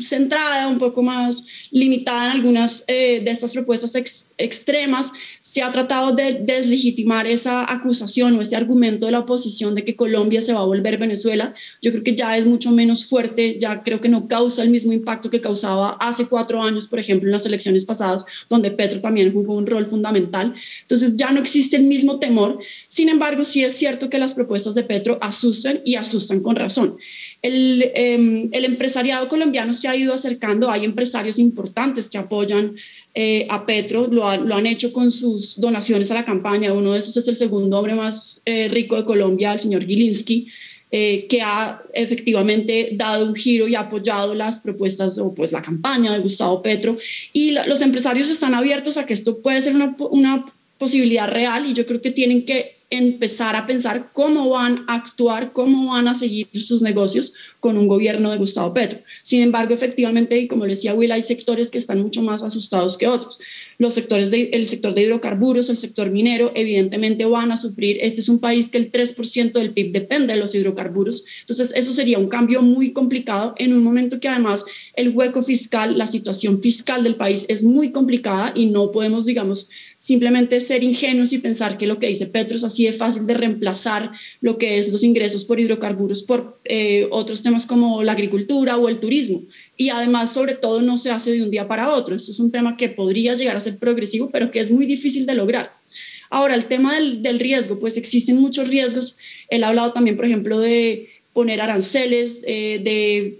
centrada, un poco más limitada en algunas de estas propuestas extremas, se ha tratado de deslegitimar esa acusación o ese argumento de la oposición de que Colombia se va a volver Venezuela. Yo creo que ya es mucho menos fuerte, ya creo que no causa el mismo impacto que causaba hace cuatro años, por ejemplo, en las elecciones pasadas, donde Petro también jugó un rol fundamental. Entonces ya no existe el mismo temor. Sin embargo, sí es cierto que las propuestas de Petro asustan y asustan con razón. El, em, el, empresariado colombiano se ha ido acercando, hay empresarios importantes que apoyan eh, a Petro, lo, lo, han hecho con sus donaciones a la campaña. Uno de esos es el segundo hombre más eh, rico de Colombia, el señor Gilinski, eh, que ha efectivamente dado un giro y ha apoyado las propuestas o pues la campaña de Gustavo Petro. Y los empresarios están abiertos a que esto puede ser una, una posibilidad real y yo creo que tienen que empezar a pensar cómo van a actuar, cómo van a seguir sus negocios con un gobierno de Gustavo Petro. Sin embargo, efectivamente, y como decía Will, hay sectores que están mucho más asustados que otros. Los sectores del sector de hidrocarburos, el sector minero, evidentemente van a sufrir. Este es un país que el 3% del PIB depende de los hidrocarburos. Entonces, eso sería un cambio muy complicado en un momento que además el hueco fiscal, la situación fiscal del país es muy complicada y no podemos, digamos, simplemente ser ingenuos y pensar que lo que dice Petro es así de fácil de reemplazar lo que es los ingresos por hidrocarburos por eh, otros temas como la agricultura o el turismo. Y además, sobre todo, no se hace de un día para otro. Esto es un tema que podría llegar a ser progresivo, pero que es muy difícil de lograr. Ahora, el tema del, del riesgo, pues existen muchos riesgos. Él ha hablado también, por ejemplo, de poner aranceles, eh, de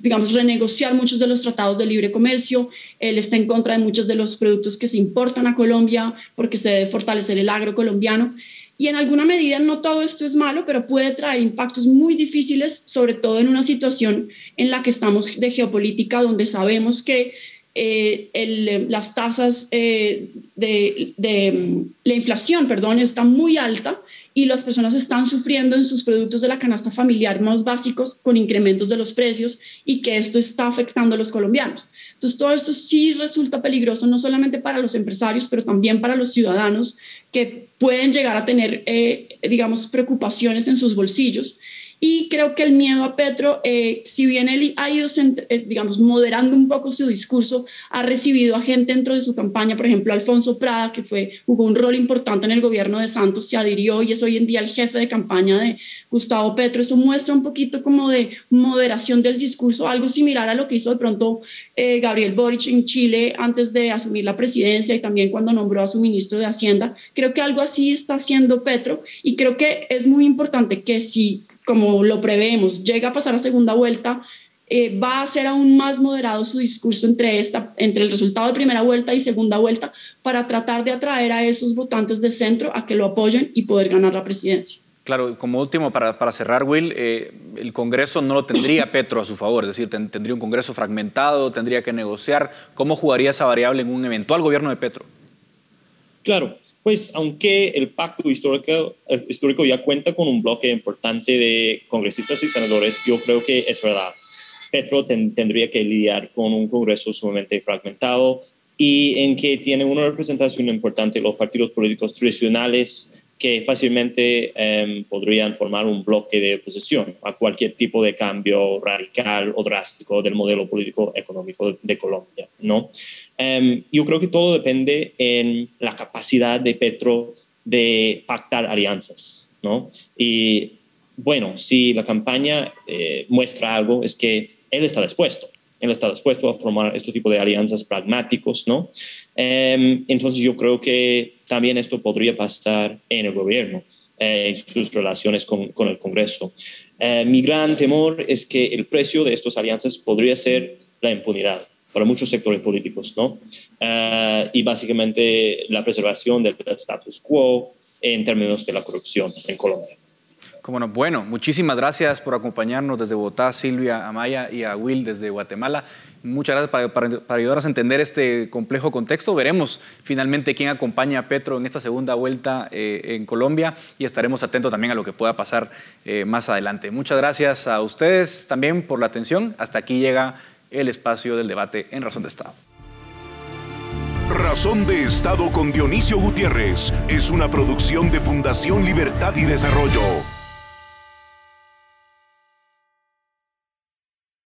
digamos, renegociar muchos de los tratados de libre comercio. Él está en contra de muchos de los productos que se importan a Colombia porque se debe fortalecer el agro colombiano. Y en alguna medida no todo esto es malo, pero puede traer impactos muy difíciles, sobre todo en una situación en la que estamos de geopolítica, donde sabemos que eh, las tasas de, de, mm, la inflación, perdón, está muy alta y las personas están sufriendo en sus productos de la canasta familiar más básicos con incrementos de los precios y que esto está afectando a los colombianos. Entonces, todo esto sí resulta peligroso, no solamente para los empresarios, pero también para los ciudadanos que pueden llegar a tener, eh, digamos, preocupaciones en sus bolsillos. Y creo que el miedo a Petro, eh, si bien él ha ido, eh, digamos, moderando un poco su discurso, ha recibido a gente dentro de su campaña, por ejemplo, Alfonso Prada, que fue, jugó un rol importante en el gobierno de Santos, se adhirió y es hoy en día el jefe de campaña de Gustavo Petro. Eso muestra un poquito como de moderación del discurso, algo similar a lo que hizo de pronto eh, Gabriel Boric en Chile antes de asumir la presidencia y también cuando nombró a su ministro de Hacienda. Creo que algo así está haciendo Petro y creo que es muy importante que si como lo prevemos, llega a pasar a segunda vuelta, eh, va a ser aún más moderado su discurso entre, esta, entre el resultado de primera vuelta y segunda vuelta para tratar de atraer a esos votantes de centro a que lo apoyen y poder ganar la presidencia. Claro, como último, para, para cerrar, Will, eh, el Congreso no lo tendría [LAUGHS] Petro a su favor, es decir, tendría un Congreso fragmentado, tendría que negociar. ¿Cómo jugaría esa variable en un eventual gobierno de Petro? Claro, pues aunque el pacto histórico, eh, histórico ya cuenta con un bloque importante de congresistas y senadores, yo creo que es verdad. Petro tendría que lidiar con un Congreso sumamente fragmentado y en que tiene una representación importante los partidos políticos tradicionales que fácilmente em, podrían formar un bloque de oposición a cualquier tipo de cambio radical o drástico del modelo político económico de, Colombia. ¿no? Em, yo creo que todo depende en la capacidad de Petro de pactar alianzas. ¿no? Y bueno, si la campaña eh, muestra algo, es que él está dispuesto. Él está dispuesto a formar este tipo de alianzas pragmáticos, ¿no? Em, entonces yo creo que también esto podría pasar en el gobierno, eh, en sus relaciones con, con el Congreso. Eh, mi gran temor es que el precio de estas alianzas podría ser la impunidad para muchos sectores políticos, ¿no? Eh, y básicamente la preservación del status quo en términos de la corrupción en Colombia. Bueno, muchísimas gracias por acompañarnos desde Bogotá, Silvia Amaya y a Will desde Guatemala. Muchas gracias para, ayudarnos a entender este complejo contexto. Veremos finalmente quién acompaña a Petro en esta segunda vuelta eh, en Colombia y estaremos atentos también a lo que pueda pasar eh, más adelante. Muchas gracias a ustedes también por la atención. Hasta aquí llega el espacio del debate en Razón de Estado. Razón de Estado con Dionisio Gutiérrez es una producción de Fundación Libertad y Desarrollo.